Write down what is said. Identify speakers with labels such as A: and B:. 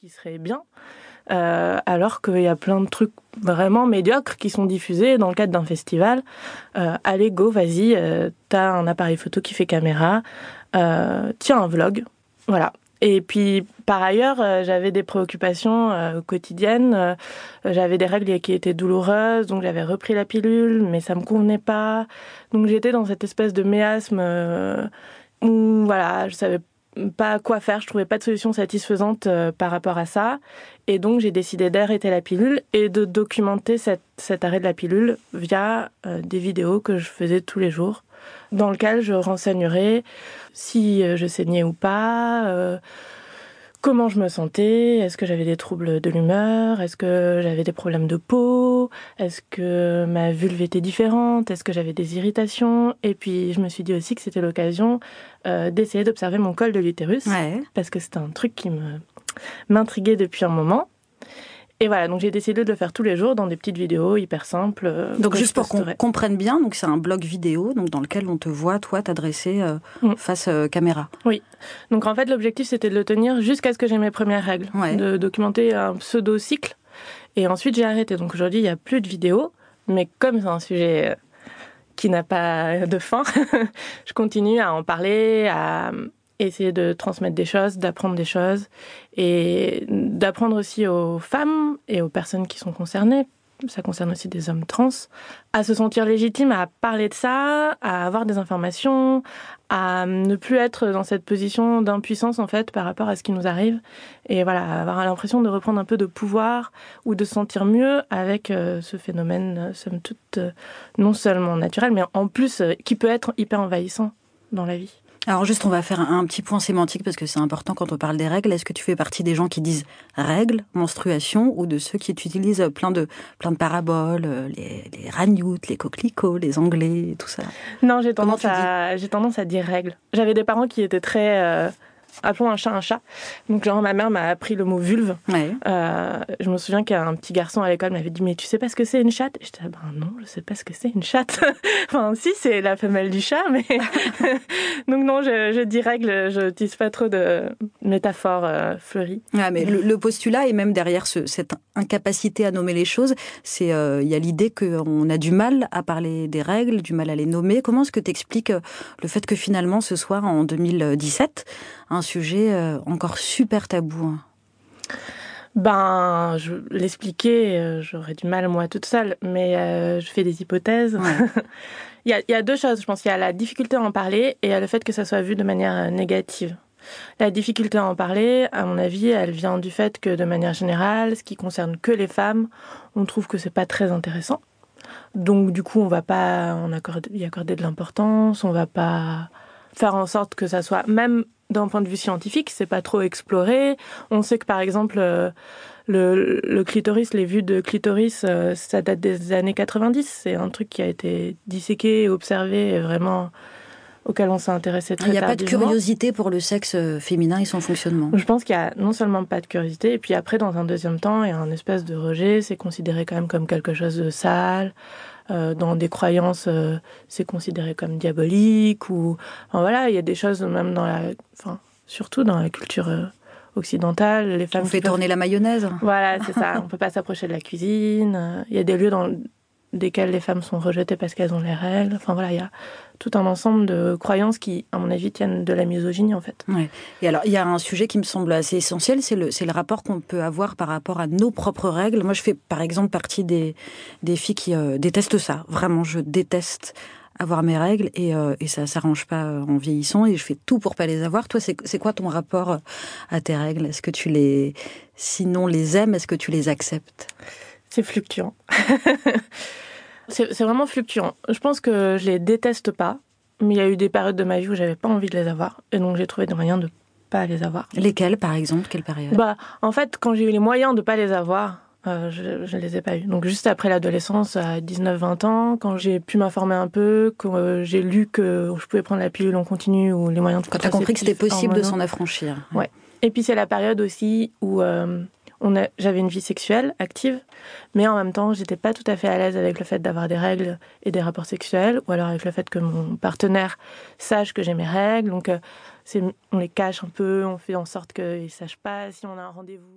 A: qui serait bien, euh, alors qu'il y a plein de trucs vraiment médiocres qui sont diffusés dans le cadre d'un festival. Euh, allez, go, vas-y, euh, t'as un appareil photo qui fait caméra, euh, tiens un vlog, voilà. Et puis, par ailleurs, j'avais des préoccupations quotidiennes. J'avais des règles qui étaient douloureuses, donc j'avais repris la pilule, mais ça me convenait pas. Donc j'étais dans cette espèce de méasme où, voilà, je savais pas quoi faire, je trouvais pas de solution satisfaisante euh, par rapport à ça. Et donc j'ai décidé d'arrêter la pilule et de documenter cet arrêt de la pilule via euh, des vidéos que je faisais tous les jours, dans lesquelles je renseignerais si euh, je saignais ou pas, comment je me sentais, est-ce que j'avais des troubles de l'humeur, est-ce que j'avais des problèmes de peau, est-ce que ma vulve était différente, est-ce que j'avais des irritations. Et puis je me suis dit aussi que c'était l'occasion euh, d'essayer d'observer mon col de l'utérus,
B: Ouais.
A: parce que c'était un truc qui me m'intriguait depuis un moment. Et voilà, donc j'ai décidé de le faire tous les jours dans des petites vidéos hyper simples. euh,
B: Donc juste pour qu'on comprenne bien, donc c'est un blog vidéo donc dans lequel on te voit toi t'adresser euh,
A: Mm.
B: face euh, caméra.
A: Donc en fait, l'objectif c'était de le tenir jusqu'à ce que j'ai mes premières règles,
B: Ouais.
A: de documenter un pseudo cycle. Et ensuite j'ai arrêté. Donc aujourd'hui il n'y a plus de vidéos, mais comme c'est un sujet qui n'a pas de fin, je continue à en parler, à essayer de transmettre des choses, d'apprendre des choses et d'apprendre aussi aux femmes et aux personnes qui sont concernées. Ça concerne aussi des hommes trans, à se sentir légitimes à parler de ça, à avoir des informations, à ne plus être dans cette position d'impuissance en fait par rapport à ce qui nous arrive et voilà avoir l'impression de reprendre un peu de pouvoir ou de se sentir mieux avec euh, ce phénomène euh, somme toute euh, non seulement naturel mais en plus qui peut être hyper envahissant dans la vie.
B: Alors juste on va faire un, un petit point sémantique parce que c'est important quand on parle des règles. Est-ce que tu fais partie des gens qui disent règles, menstruation ou de ceux qui utilisent plein de plein de paraboles, euh, les, les ragnoutes, les coquelicots, les anglais, tout ça?
A: Non, j'ai tendance à j'ai tendance à dire règle. J'avais des parents qui étaient très euh, appelons un chat un chat. Donc genre ma mère m'a appris le mot vulve.
B: Ouais.
A: Euh, je me souviens qu'un petit garçon à l'école m'avait dit mais tu sais pas ce que c'est une chatte? J'étais ah ben non je sais pas ce que c'est une chatte. enfin si c'est la femelle du chat mais donc non je, je dis règle je n'utilise pas trop de métaphores euh, fleuries.
B: Ouais, mais le, le postulat et même derrière ce- cette incapacité à nommer les choses, c'est euh, il y a l'idée qu'on a du mal à parler des règles, du mal à les nommer. Comment est-ce que tu expliques le fait que finalement ce soit en 2017 un sujet euh, encore super tabou hein
A: Ben je l'expliquer euh, j'aurais du mal moi toute seule mais euh, je fais des hypothèses.
B: Ouais.
A: Il y, a, il y a deux choses, je pense. Il y a la difficulté à en parler et il y a le fait que ça soit vu de manière négative. La difficulté à en parler, à mon avis, elle vient du fait que de manière générale, ce qui concerne que les femmes, on trouve que c'est pas très intéressant. Donc du coup, on va pas en accorder, y accorder de l'importance, on va pas faire en sorte que ça soit même d'un point de vue scientifique, c'est pas trop exploré. On sait que par exemple euh, le, clitoris, les vues de clitoris, euh, ça date des années 90. C'est un truc qui a été disséqué, observé, vraiment auquel on s'est intéressé très
B: Il n'y a pas de curiosité pour le sexe euh, féminin et son fonctionnement.
A: Je pense qu'il y a non seulement pas de curiosité, et puis après, dans un deuxième temps, il y a un espèce de rejet. C'est considéré quand même comme quelque chose de sale. Euh, dans des croyances, euh, c'est considéré comme diabolique. Ou enfin, voilà, il y a des choses même dans la, enfin surtout dans la culture euh, occidentale, les femmes
B: On fait
A: peuvent-
B: tourner la mayonnaise.
A: Voilà, c'est ça. On peut pas s'approcher de la cuisine. Il y a des lieux dans desquels les femmes sont rejetées parce qu'elles ont les règles. Enfin voilà, il y a tout un ensemble de croyances qui, à mon avis, tiennent de la misogynie en fait.
B: Et alors, il y a un sujet qui me semble assez essentiel, c'est le, le rapport qu'on peut avoir par rapport à nos propres règles. Moi, je fais par exemple partie des, des filles qui euh, détestent ça. Vraiment, je déteste avoir mes règles et, euh, et ça s'arrange pas euh, en vieillissant et je fais tout pour pas les avoir. Toi, c'est c'est quoi ton rapport à tes règles? Est-ce que tu les, sinon les aimes, est-ce que tu les acceptes?
A: C'est fluctuant. c'est vraiment fluctuant. Je pense que je les déteste pas, mais il y a eu des périodes de ma vie où j'avais pas envie de les avoir, et donc j'ai trouvé des moyens de pas les avoir.
B: Lesquelles, par exemple? Quelle période?
A: Bah, en fait, quand j'ai eu les moyens de pas les avoir, euh, je, ne les ai pas eu. Donc juste après l'adolescence, à 19-20 ans, quand j'ai pu m'informer un peu, quand euh, j'ai lu que je pouvais prendre la pilule en continu ou les moyens de
B: Quand tu as compris que c'était possible de s'en affranchir.
A: Ouais. Et puis c'est la période aussi où euh, j'avais une vie sexuelle active, mais en même temps j'étais pas tout à fait à l'aise avec le fait d'avoir des règles et des rapports sexuels, ou alors avec le fait que mon partenaire sache que j'ai mes règles. Donc euh, on les cache un peu, on fait en sorte qu'ils sachent pas si on a un rendez-vous.